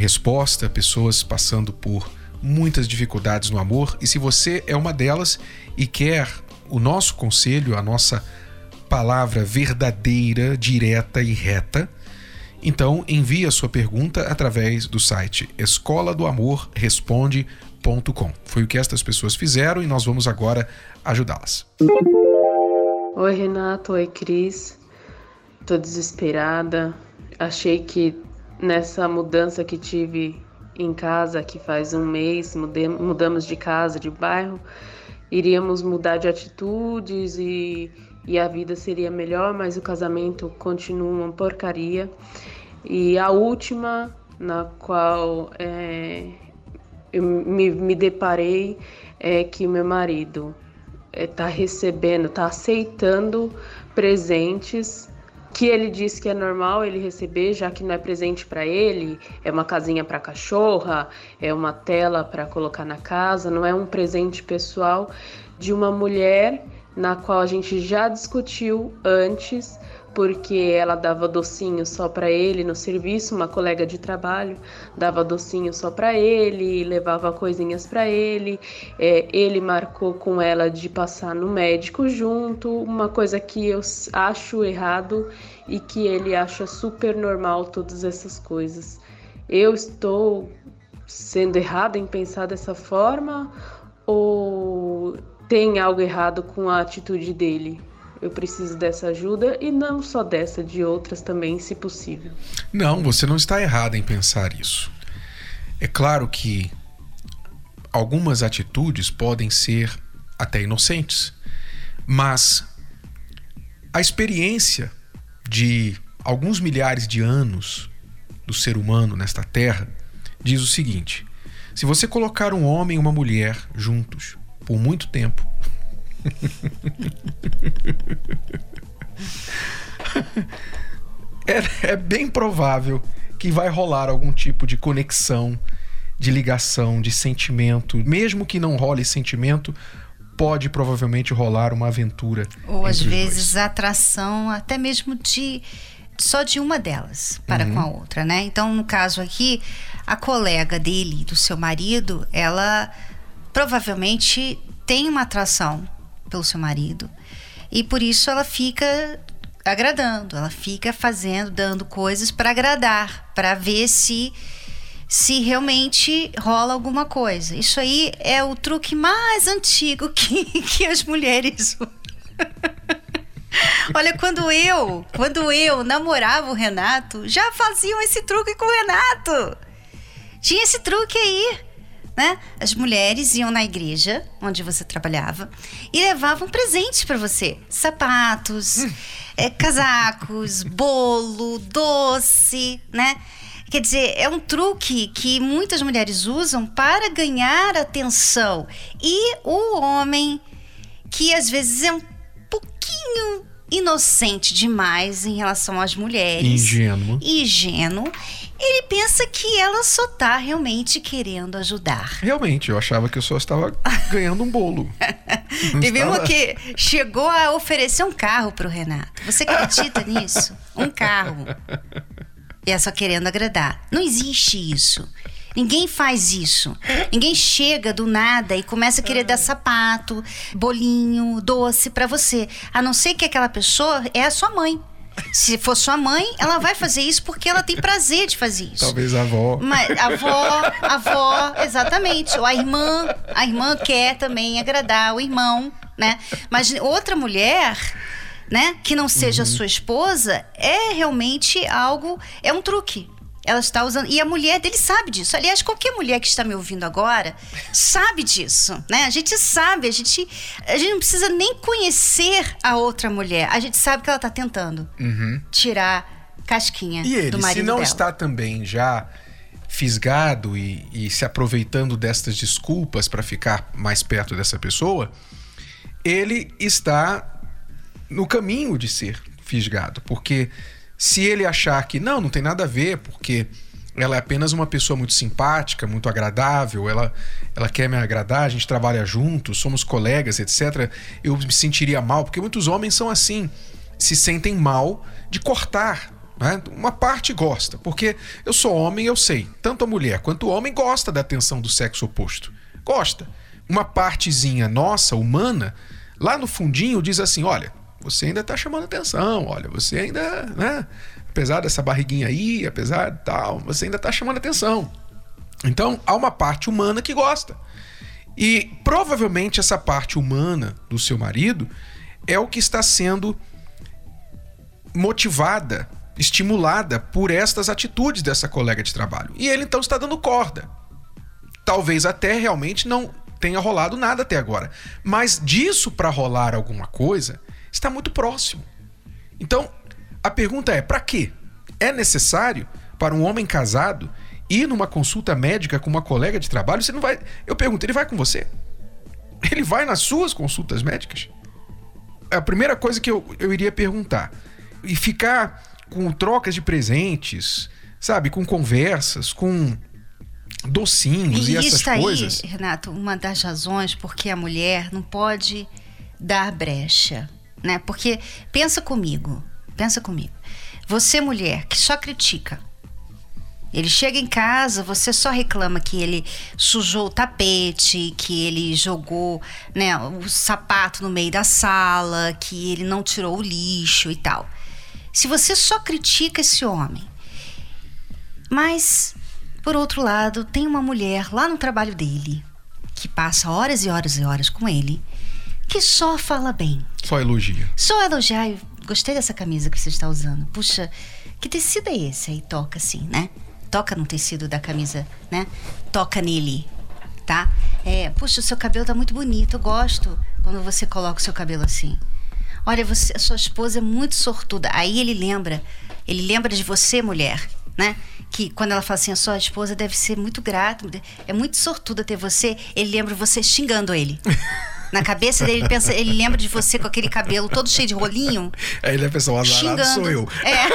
resposta, pessoas passando por muitas dificuldades no amor. E se você é uma delas e quer o nosso conselho, a nossa palavra verdadeira, direta e reta, então envie a sua pergunta através do site escola do amor responde.com. Foi o que estas pessoas fizeram e nós vamos agora ajudá-las. Oi Renato, oi Cris. Tô desesperada. Achei que nessa mudança que tive em casa, que faz um mês, mudamos de casa, de bairro, iríamos mudar de atitudes e, e a vida seria melhor, mas o casamento continua uma porcaria. E a última na qual é, eu me, me deparei é que meu marido está é, recebendo, está aceitando presentes que ele diz que é normal ele receber, já que não é presente para ele, é uma casinha para cachorra, é uma tela para colocar na casa, não é um presente pessoal de uma mulher na qual a gente já discutiu antes porque ela dava docinho só para ele no serviço, uma colega de trabalho dava docinho só para ele, levava coisinhas para ele. É, ele marcou com ela de passar no médico junto, uma coisa que eu acho errado e que ele acha super normal todas essas coisas. Eu estou sendo errada em pensar dessa forma ou tem algo errado com a atitude dele? Eu preciso dessa ajuda e não só dessa, de outras também, se possível. Não, você não está errada em pensar isso. É claro que algumas atitudes podem ser até inocentes, mas a experiência de alguns milhares de anos do ser humano nesta terra diz o seguinte: se você colocar um homem e uma mulher juntos por muito tempo, é, é bem provável que vai rolar algum tipo de conexão, de ligação, de sentimento. Mesmo que não role sentimento, pode provavelmente rolar uma aventura. Ou às vezes atração, até mesmo de só de uma delas para uhum. com a outra, né? Então, no caso aqui, a colega dele, do seu marido, ela provavelmente tem uma atração pelo seu marido. E por isso ela fica agradando, ela fica fazendo, dando coisas para agradar, para ver se se realmente rola alguma coisa. Isso aí é o truque mais antigo que, que as mulheres Olha, quando eu, quando eu namorava o Renato, já faziam esse truque com o Renato. Tinha esse truque aí né? As mulheres iam na igreja onde você trabalhava e levavam presentes para você: sapatos, é, casacos, bolo, doce, né? Quer dizer, é um truque que muitas mulheres usam para ganhar atenção. E o homem, que às vezes é um pouquinho inocente demais em relação às mulheres. Ingênuo. Ingênuo ele pensa que ela só tá realmente querendo ajudar. Realmente, eu achava que eu só estava ganhando um bolo. Teve estava... que chegou a oferecer um carro pro Renato. Você acredita nisso? Um carro. E é só querendo agradar. Não existe isso. Ninguém faz isso. Ninguém chega do nada e começa a querer dar sapato, bolinho, doce para você. A não ser que aquela pessoa é a sua mãe. Se for sua mãe, ela vai fazer isso porque ela tem prazer de fazer isso. Talvez a avó. Mas a avó, a avó, exatamente. Ou a irmã, a irmã quer também agradar o irmão, né? Mas outra mulher, né, que não seja uhum. sua esposa, é realmente algo, é um truque. Ela está usando. E a mulher dele sabe disso. Aliás, qualquer mulher que está me ouvindo agora sabe disso. Né? A gente sabe, a gente, a gente não precisa nem conhecer a outra mulher. A gente sabe que ela está tentando uhum. tirar casquinha e ele, do marido se não dela. está também já fisgado e, e se aproveitando destas desculpas para ficar mais perto dessa pessoa, ele está no caminho de ser fisgado. Porque se ele achar que não, não tem nada a ver, porque ela é apenas uma pessoa muito simpática, muito agradável, ela, ela quer me agradar, a gente trabalha juntos, somos colegas, etc. Eu me sentiria mal, porque muitos homens são assim, se sentem mal de cortar. Né? Uma parte gosta, porque eu sou homem, eu sei, tanto a mulher quanto o homem gosta da atenção do sexo oposto. Gosta. Uma partezinha nossa, humana, lá no fundinho diz assim: olha, você ainda está chamando atenção, olha, você ainda, né? apesar dessa barriguinha aí, apesar de tal, você ainda está chamando atenção. Então, há uma parte humana que gosta. E provavelmente essa parte humana do seu marido é o que está sendo motivada, estimulada por estas atitudes dessa colega de trabalho. E ele então está dando corda. Talvez até realmente não tenha rolado nada até agora. Mas disso para rolar alguma coisa está muito próximo. Então, a pergunta é: para quê? É necessário para um homem casado ir numa consulta médica com uma colega de trabalho? Você não vai. Eu pergunto, ele vai com você? Ele vai nas suas consultas médicas? É a primeira coisa que eu, eu iria perguntar. E ficar com trocas de presentes, sabe? Com conversas, com docinhos e, e essas isso coisas. Aí, Renato, uma das razões porque a mulher não pode dar brecha, né? Porque pensa comigo, Pensa comigo. Você, mulher, que só critica. Ele chega em casa, você só reclama que ele sujou o tapete, que ele jogou né, o sapato no meio da sala, que ele não tirou o lixo e tal. Se você só critica esse homem, mas, por outro lado, tem uma mulher lá no trabalho dele, que passa horas e horas e horas com ele, que só fala bem. Só elogia. Só elogiar gostei dessa camisa que você está usando. Puxa, que tecido é esse? Aí toca assim, né? Toca no tecido da camisa, né? Toca nele, tá? É, puxa, o seu cabelo tá muito bonito. Eu gosto quando você coloca o seu cabelo assim. Olha, você, a sua esposa é muito sortuda. Aí ele lembra, ele lembra de você, mulher, né? Que quando ela fala assim, a sua esposa deve ser muito grata, é muito sortuda ter você. Ele lembra você xingando ele. Na cabeça dele, ele, pensa, ele lembra de você com aquele cabelo todo cheio de rolinho. Aí ele pensa, o azarado xingando. sou eu. É.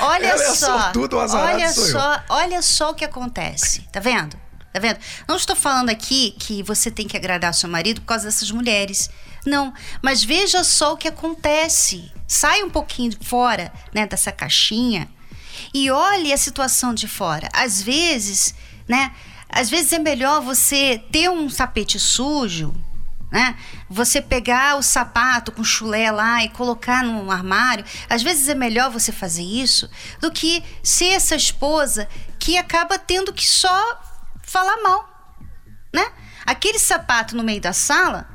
olha Ela é só. É tudo, o azarado olha sou só, eu. olha só o que acontece. Tá vendo? Tá vendo? Não estou falando aqui que você tem que agradar seu marido por causa dessas mulheres. Não, mas veja só o que acontece. Sai um pouquinho fora, né, dessa caixinha e olhe a situação de fora. Às vezes, né, às vezes é melhor você ter um sapete sujo, né? Você pegar o sapato com chulé lá e colocar no armário. Às vezes é melhor você fazer isso do que ser essa esposa que acaba tendo que só falar mal, né? Aquele sapato no meio da sala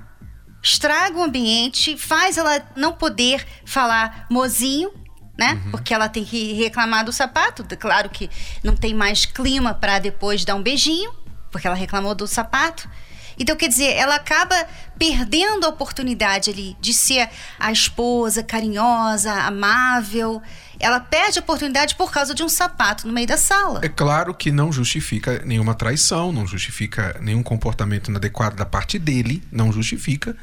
estraga o ambiente, faz ela não poder falar mozinho, né? Uhum. Porque ela tem que reclamar do sapato. Claro que não tem mais clima para depois dar um beijinho, porque ela reclamou do sapato. Então, quer dizer, ela acaba perdendo a oportunidade ali de ser a esposa carinhosa, amável. Ela perde a oportunidade por causa de um sapato no meio da sala. É claro que não justifica nenhuma traição, não justifica nenhum comportamento inadequado da parte dele, não justifica.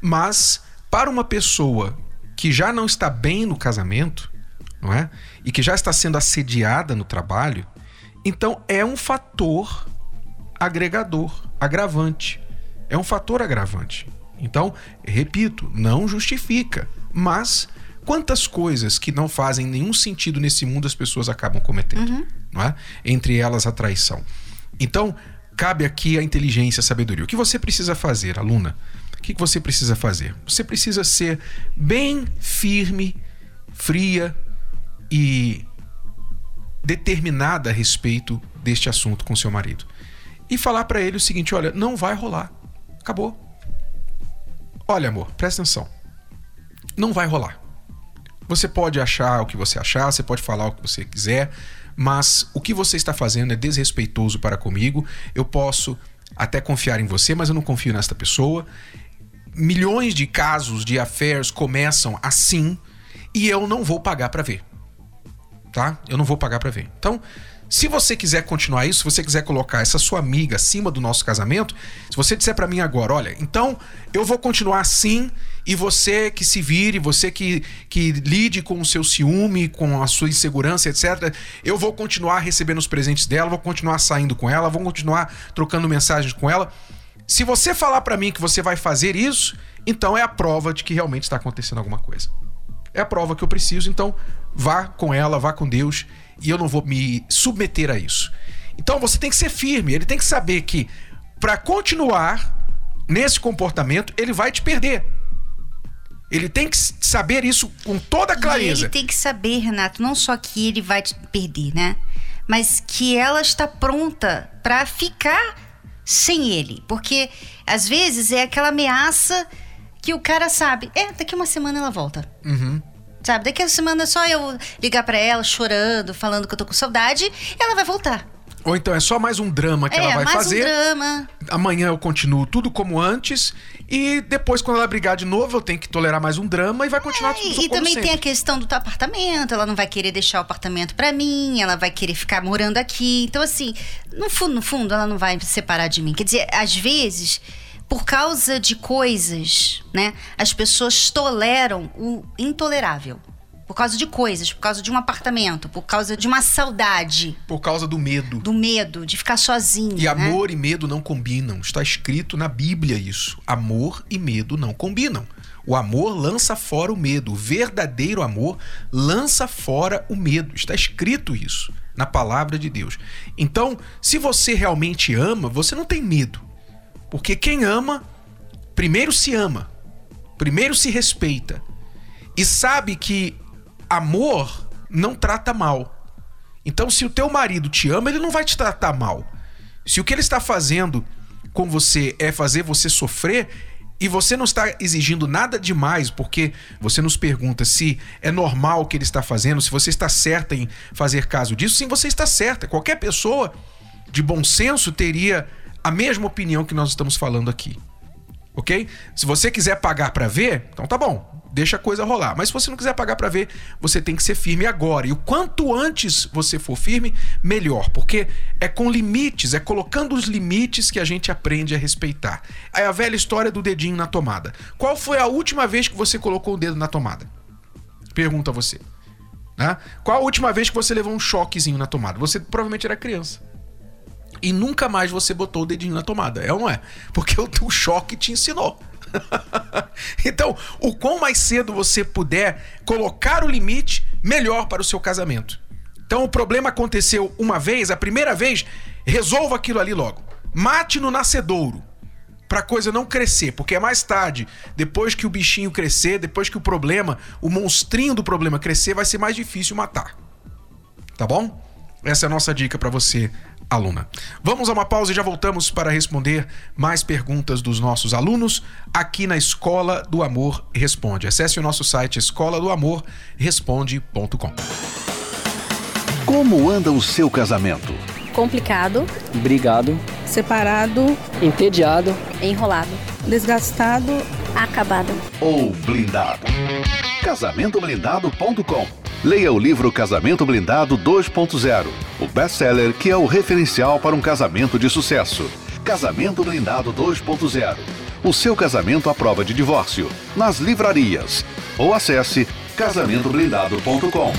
Mas para uma pessoa que já não está bem no casamento, não é? E que já está sendo assediada no trabalho, então é um fator agregador, agravante. É um fator agravante. Então, repito, não justifica, mas quantas coisas que não fazem nenhum sentido nesse mundo as pessoas acabam cometendo, uhum. não é? Entre elas a traição. Então, cabe aqui a inteligência, a sabedoria. O que você precisa fazer, aluna? O que você precisa fazer? Você precisa ser bem firme, fria, e determinada a respeito deste assunto com seu marido. E falar para ele o seguinte: olha, não vai rolar. Acabou. Olha, amor, presta atenção. Não vai rolar. Você pode achar o que você achar, você pode falar o que você quiser, mas o que você está fazendo é desrespeitoso para comigo. Eu posso até confiar em você, mas eu não confio nesta pessoa. Milhões de casos de affairs começam assim e eu não vou pagar para ver tá? Eu não vou pagar para ver. Então, Se você quiser continuar isso, se você quiser colocar essa sua amiga acima do nosso casamento, se você disser para mim agora, olha, então eu vou continuar assim e você que se vire, você que, que lide com o seu ciúme, com a sua insegurança, etc. Eu vou continuar recebendo os presentes dela, vou continuar saindo com ela, vou continuar trocando mensagens com ela. Se você falar para mim que você vai fazer isso, então é a prova de que realmente está acontecendo alguma coisa. É a prova que eu preciso, então vá com ela, vá com Deus e eu não vou me submeter a isso. Então você tem que ser firme, ele tem que saber que para continuar nesse comportamento, ele vai te perder. Ele tem que saber isso com toda clareza. E ele tem que saber, Renato, não só que ele vai te perder, né? Mas que ela está pronta para ficar sem ele. Porque às vezes é aquela ameaça que o cara sabe. É, daqui uma semana ela volta. Uhum. Sabe? Daqui a semana é só eu ligar para ela chorando, falando que eu tô com saudade, ela vai voltar. Ou então é só mais um drama que é, ela vai mais fazer. Um drama. Amanhã eu continuo tudo como antes. E depois, quando ela brigar de novo, eu tenho que tolerar mais um drama e vai continuar é, tudo E como também sempre. tem a questão do teu apartamento. Ela não vai querer deixar o apartamento para mim, ela vai querer ficar morando aqui. Então, assim, no fundo, no fundo, ela não vai se separar de mim. Quer dizer, às vezes, por causa de coisas, né, as pessoas toleram o intolerável. Por causa de coisas, por causa de um apartamento, por causa de uma saudade, Por causa do medo. do medo de ficar sozinho. E né? amor e medo não combinam. Está escrito na Bíblia isso. Amor e medo não combinam. O amor lança fora o medo. O verdadeiro amor lança fora o medo. Está escrito isso na palavra de Deus. Então, se você realmente ama, você não tem medo. Porque quem ama, primeiro se ama, primeiro se respeita e sabe que amor não trata mal. Então, se o teu marido te ama, ele não vai te tratar mal. Se o que ele está fazendo com você é fazer você sofrer e você não está exigindo nada demais, porque você nos pergunta se é normal o que ele está fazendo, se você está certa em fazer caso disso, sim, você está certa. Qualquer pessoa de bom senso teria a mesma opinião que nós estamos falando aqui. Ok? Se você quiser pagar para ver, então tá bom, deixa a coisa rolar. Mas se você não quiser pagar para ver, você tem que ser firme agora. E o quanto antes você for firme, melhor, porque é com limites, é colocando os limites que a gente aprende a respeitar. É a velha história do dedinho na tomada. Qual foi a última vez que você colocou o dedo na tomada? Pergunta você. Né? Qual a última vez que você levou um choquezinho na tomada? Você provavelmente era criança e nunca mais você botou o dedinho na tomada. É ou não é? Porque o, choque te ensinou. então, o quão mais cedo você puder colocar o limite, melhor para o seu casamento. Então, o problema aconteceu uma vez, a primeira vez, resolva aquilo ali logo. Mate no nascedouro. Pra coisa não crescer, porque é mais tarde, depois que o bichinho crescer, depois que o problema, o monstrinho do problema crescer, vai ser mais difícil matar. Tá bom? Essa é a nossa dica para você, aluna. Vamos a uma pausa e já voltamos para responder mais perguntas dos nossos alunos aqui na Escola do Amor Responde. Acesse o nosso site escola do amor responde.com. Como anda o seu casamento? complicado, brigado, separado, entediado, enrolado, desgastado, acabado. Ou blindado? Casamentoblindado.com Leia o livro Casamento Blindado 2.0, o best-seller que é o referencial para um casamento de sucesso. Casamento Blindado 2.0. O seu casamento à prova de divórcio. Nas livrarias. Ou acesse casamentoblindado.com.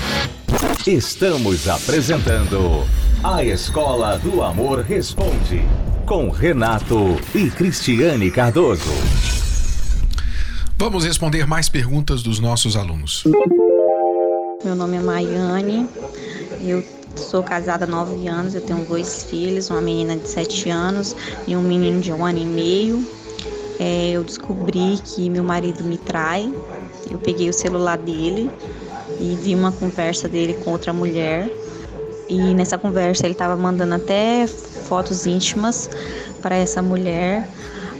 Estamos apresentando A Escola do Amor Responde com Renato e Cristiane Cardoso. Vamos responder mais perguntas dos nossos alunos. Meu nome é Maiane, eu sou casada há nove anos, eu tenho dois filhos, uma menina de sete anos e um menino de um ano e meio. É, eu descobri que meu marido me trai, eu peguei o celular dele e vi uma conversa dele com outra mulher. E nessa conversa ele estava mandando até fotos íntimas para essa mulher.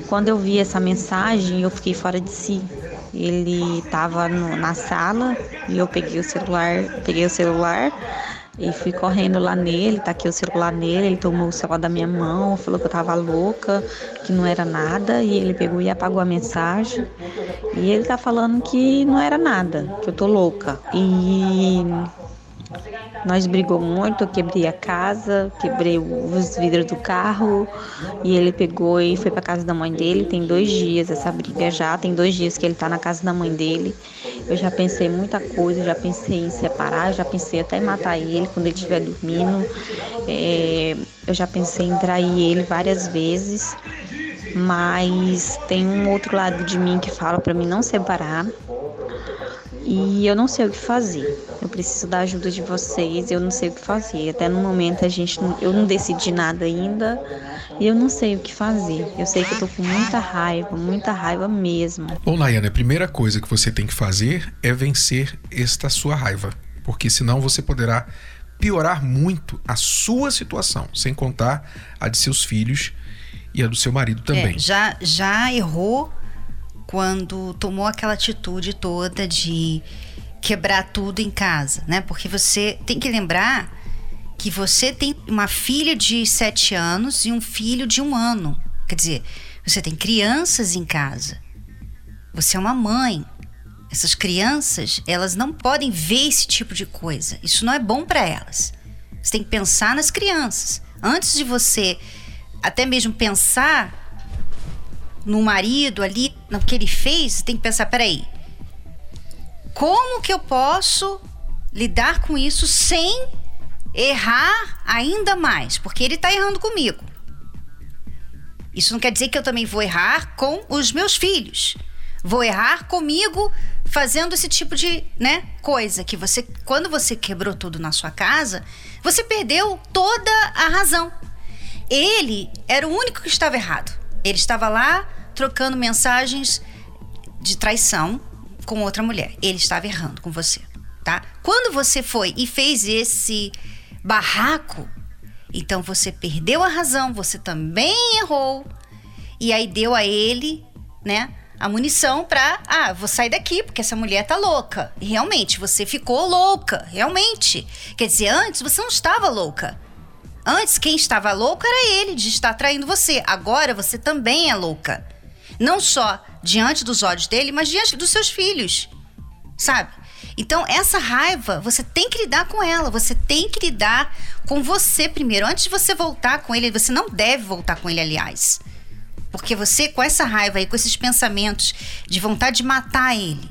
Quando eu vi essa mensagem, eu fiquei fora de si. Ele estava na sala e eu peguei o celular, peguei o celular e fui correndo lá nele, taquei o celular nele, ele tomou o celular da minha mão, falou que eu tava louca, que não era nada, e ele pegou e apagou a mensagem. E ele tá falando que não era nada, que eu tô louca. E Nós brigou muito, eu quebrei a casa, quebrei os vidros do carro e ele pegou e foi para casa da mãe dele. Tem dois dias essa briga já, tem dois dias que ele tá na casa da mãe dele. Eu já pensei muita coisa, já pensei em separar, já pensei até em matar ele quando ele estiver dormindo. É, eu já pensei em trair ele várias vezes, mas tem um outro lado de mim que fala para mim não separar. E eu não sei o que fazer. Eu preciso da ajuda de vocês. Eu não sei o que fazer. Até no momento a gente, eu não decidi nada ainda e eu não sei o que fazer. Eu sei que eu tô com muita raiva, muita raiva mesmo. Bom, Nayana, a primeira coisa que você tem que fazer é vencer esta sua raiva, porque senão você poderá piorar muito a sua situação, sem contar a de seus filhos e a do seu marido também. É, já, já errou quando tomou aquela atitude toda de quebrar tudo em casa, né? Porque você tem que lembrar que você tem uma filha de sete anos e um filho de um ano. Quer dizer, você tem crianças em casa. Você é uma mãe. Essas crianças, elas não podem ver esse tipo de coisa. Isso não é bom para elas. Você tem que pensar nas crianças. Antes de você até mesmo pensar no marido ali, no que ele fez, você tem que pensar, peraí, como que eu posso lidar com isso sem errar ainda mais? Porque ele está errando comigo. Isso não quer dizer que eu também vou errar com os meus filhos. Vou errar comigo fazendo esse tipo de, né, coisa que você quando você quebrou tudo na sua casa, você perdeu toda a razão. Ele era o único que estava errado. Ele estava lá trocando mensagens de traição com outra mulher. Ele estava errando com você, tá? Quando você foi e fez esse barraco, então você perdeu a razão, você também errou. E aí deu a ele, né, a munição pra, ah, vou sair daqui porque essa mulher tá louca. E realmente, você ficou louca, realmente. Quer dizer, antes você não estava louca. Antes, quem estava louco era ele de estar traindo você. Agora você também é louca. Não só diante dos olhos dele, mas diante dos seus filhos. Sabe? Então, essa raiva, você tem que lidar com ela. Você tem que lidar com você primeiro. Antes de você voltar com ele, você não deve voltar com ele, aliás. Porque você, com essa raiva aí, com esses pensamentos de vontade de matar ele,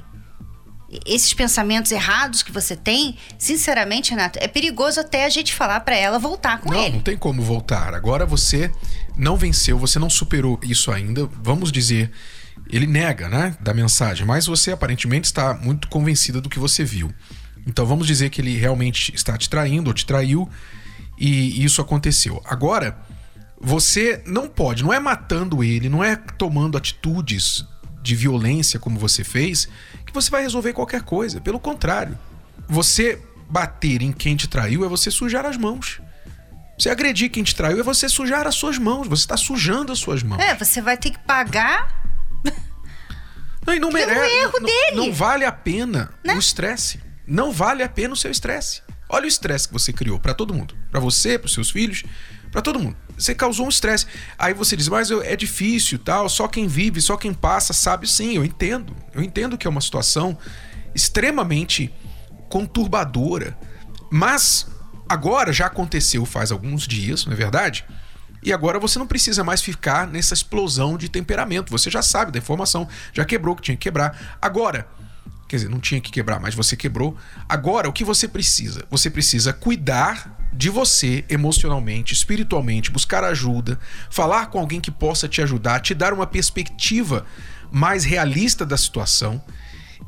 esses pensamentos errados que você tem, sinceramente, Renato, é perigoso até a gente falar para ela voltar com não, ele. Não, não tem como voltar. Agora você não venceu, você não superou isso ainda. Vamos dizer, ele nega, né, da mensagem, mas você aparentemente está muito convencida do que você viu. Então vamos dizer que ele realmente está te traindo ou te traiu e isso aconteceu. Agora, você não pode, não é matando ele, não é tomando atitudes de violência como você fez, que você vai resolver qualquer coisa. Pelo contrário, você bater em quem te traiu é você sujar as mãos. Você agredir quem te traiu é você sujar as suas mãos. Você está sujando as suas mãos. É, você vai ter que pagar. Não, e não merece. Pelo erro não, dele. Não vale a pena Né? o estresse. Não vale a pena o seu estresse. Olha o estresse que você criou para todo mundo. para você, para seus filhos, para todo mundo. Você causou um estresse. Aí você diz, mas eu- é difícil, tal. Só quem vive, só quem passa sabe. Sim, eu entendo. Eu entendo que é uma situação extremamente conturbadora. Mas agora já aconteceu faz alguns dias, não é verdade? E agora você não precisa mais ficar nessa explosão de temperamento. Você já sabe da informação, já quebrou o que tinha que quebrar. Agora, quer dizer, não tinha que quebrar, mas você quebrou. Agora, o que você precisa? Você precisa cuidar de você emocionalmente, espiritualmente, buscar ajuda, falar com alguém que possa te ajudar, te dar uma perspectiva mais realista da situação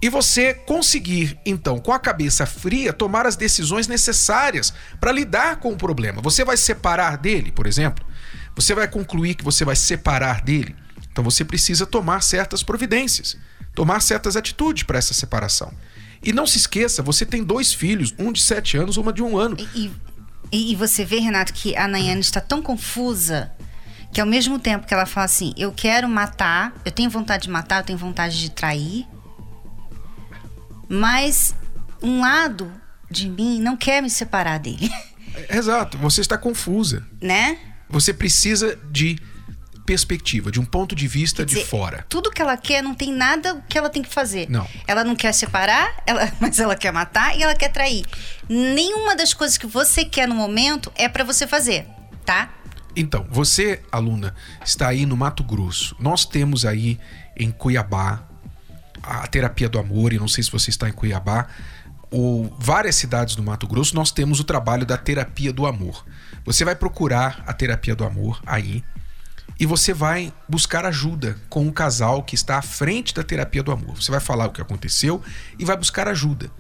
e você conseguir, então, com a cabeça fria, tomar as decisões necessárias para lidar com o problema. Você vai separar dele, por exemplo? Você vai concluir que você vai separar dele? Então você precisa tomar certas providências, tomar certas atitudes para essa separação. E não se esqueça, você tem dois filhos, um de sete anos, uma de um ano. E, e, e você vê, Renato, que a Nayane está tão confusa que ao mesmo tempo que ela fala assim, eu quero matar, eu tenho vontade de matar, eu tenho vontade de trair, mas um lado de mim não quer me separar dele, Exato, você está confusa. né? Você precisa de perspectiva, de um ponto de vista de dizer, fora. Tudo que ela quer, não tem nada que ela tem que fazer. Não. Ela não quer separar, ela- mas ela quer matar e ela quer trair. Nenhuma das coisas que você quer no momento é pra você fazer, tá? Então, você, aluna, está aí no Mato Grosso. Nós temos aí em Cuiabá a terapia do amor, e não sei se você está em Cuiabá, ou várias cidades do Mato Grosso, nós temos o trabalho da terapia do amor. Você vai procurar a terapia do amor aí e você vai buscar ajuda com o casal que está à frente da terapia do amor. Você vai falar o que aconteceu e vai buscar ajuda.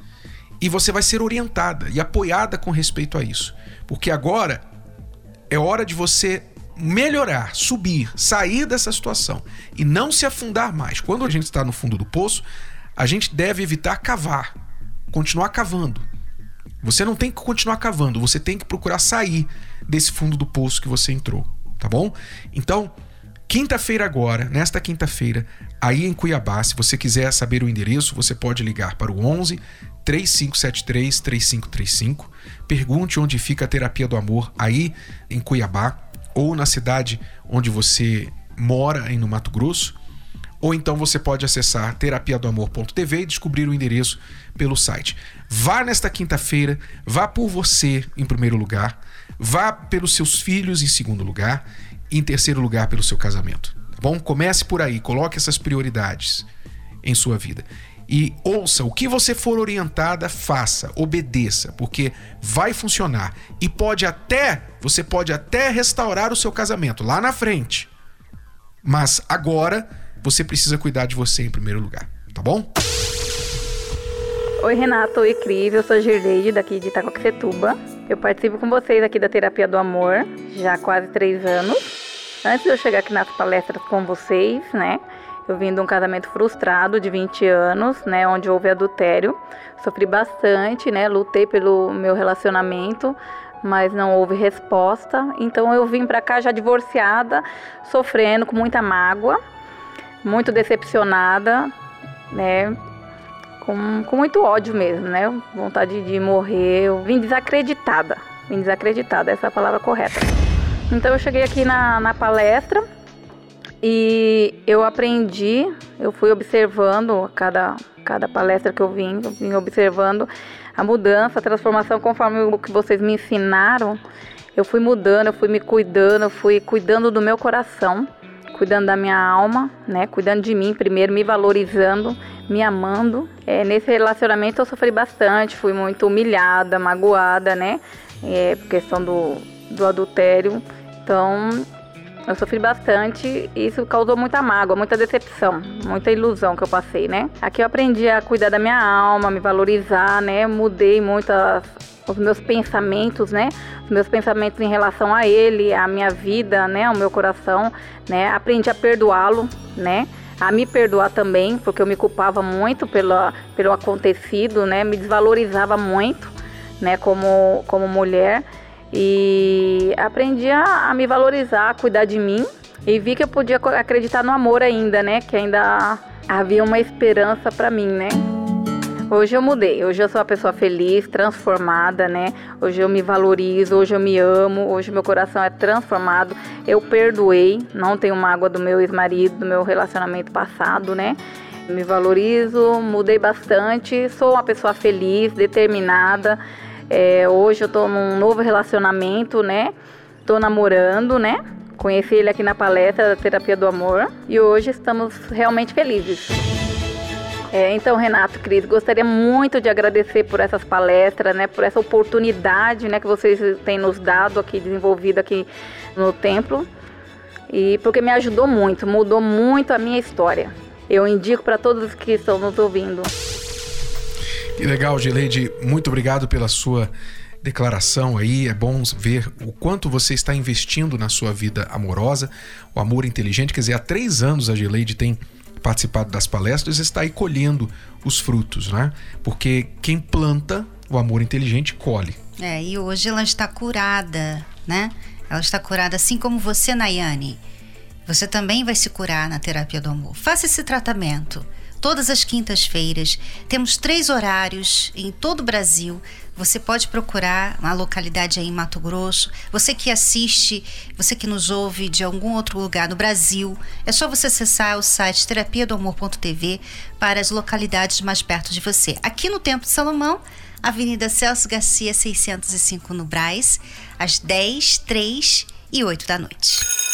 E você vai ser orientada e apoiada com respeito a isso. Porque agora é hora de você melhorar, subir, sair dessa situação e não se afundar mais. Quando a gente está no fundo do poço, a gente deve evitar cavar, continuar cavando. Você não tem que continuar cavando, você tem que procurar sair desse fundo do poço que você entrou, tá bom? Então, quinta-feira agora, nesta quinta-feira, aí em Cuiabá, se você quiser saber o endereço, você pode ligar para o 11 3573 3535. Pergunte onde fica a terapia do amor aí em Cuiabá ou na cidade onde você mora aí no Mato Grosso. Ou então você pode acessar terapiadoamor.tv e descobrir o endereço pelo site. Vá nesta quinta-feira, vá por você em primeiro lugar, vá pelos seus filhos em segundo lugar e em terceiro lugar pelo seu casamento. Tá bom? Comece por aí, coloque essas prioridades em sua vida. E ouça, o que você for orientada, faça, obedeça, porque vai funcionar. E pode até, você pode até restaurar o seu casamento lá na frente. Mas agora você precisa cuidar de você em primeiro lugar, tá bom? Oi, Renato. Oi, Cris. Eu sou a Girleide, daqui de Itacoaxetuba. Eu participo com vocês aqui da Terapia do Amor já há quase três anos. Antes de eu chegar aqui nas palestras com vocês, né? Eu vim de um casamento frustrado de 20 anos, né? Onde houve adultério. Sofri bastante, né? Lutei pelo meu relacionamento, mas não houve resposta. Então eu vim pra cá já divorciada, sofrendo com muita mágoa, muito decepcionada, né? com, com muito ódio mesmo, né? Vontade de morrer. Eu vim desacreditada. Vim desacreditada, essa é a palavra correta. Então eu cheguei aqui na, na palestra e eu aprendi, eu fui observando cada, cada palestra que eu vim, eu vim observando a mudança, a transformação conforme o que vocês me ensinaram. Eu fui mudando, eu fui me cuidando, eu fui cuidando do meu coração, cuidando da minha alma, né? Cuidando de mim primeiro, me valorizando, me amando. É, nesse relacionamento eu sofri bastante, fui muito humilhada, magoada, né? É, por questão do, do adultério. Então, eu sofri bastante e isso causou muita mágoa, muita decepção, muita ilusão que eu passei, né? Aqui eu aprendi a cuidar da minha alma, me valorizar, né? Mudei muito as, os meus pensamentos, né? Os meus pensamentos em relação a ele, a minha vida, né? O meu coração, né? Aprendi a perdoá-lo, né? A me perdoar também, porque eu me culpava muito pelo, pelo acontecido, né? Me desvalorizava muito, né? Como, como mulher. E aprendi a, a me valorizar, a cuidar de mim. E vi que eu podia acreditar no amor ainda, né? Que ainda havia uma esperança pra mim, né? Hoje eu mudei, hoje eu sou uma pessoa feliz, transformada, né? Hoje eu me valorizo, hoje eu me amo, hoje meu coração é transformado. Eu perdoei, não tenho mágoa do meu ex-marido, do meu relacionamento passado, né? Me valorizo, mudei bastante, sou uma pessoa feliz, determinada. É, hoje eu tô num novo relacionamento, né? Tô namorando, né? Conheci ele aqui na palestra da Terapia do Amor e hoje estamos realmente felizes. É, então, Renato, Cris, gostaria muito de agradecer por essas palestras, né, por essa oportunidade, né, que vocês têm nos dado aqui, desenvolvido aqui no templo, e porque me ajudou muito, mudou muito a minha história. Eu indico para todos que estão nos ouvindo. Que legal, Gileide. Muito obrigado pela sua declaração aí. É bom ver o quanto você está investindo na sua vida amorosa, o amor inteligente. Quer dizer, há três anos a Gileide tem participado das palestras e está aí colhendo os frutos, né? Porque quem planta o amor inteligente colhe. É, e hoje ela está curada, né? Ela está curada assim como você, Nayane. Você também vai se curar na terapia do amor. Faça esse tratamento. Todas as quintas-feiras. Temos três horários em todo o Brasil. Você pode procurar uma localidade aí em Mato Grosso. Você que assiste, você que nos ouve de algum outro lugar no Brasil, é só você acessar o site terapia do amor.tv para as localidades mais perto de você. Aqui no Templo de Salomão, Avenida Celso Garcia, 605 no Braz, às 10, 3 e 8 da noite.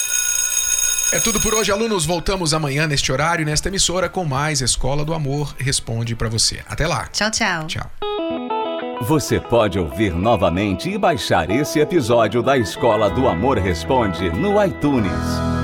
É tudo por hoje, alunos. Voltamos amanhã neste horário, nesta emissora, com mais Escola do Amor Responde para você. Até lá. Tchau, tchau. Tchau. Você pode ouvir novamente e baixar esse episódio da Escola do Amor Responde no iTunes.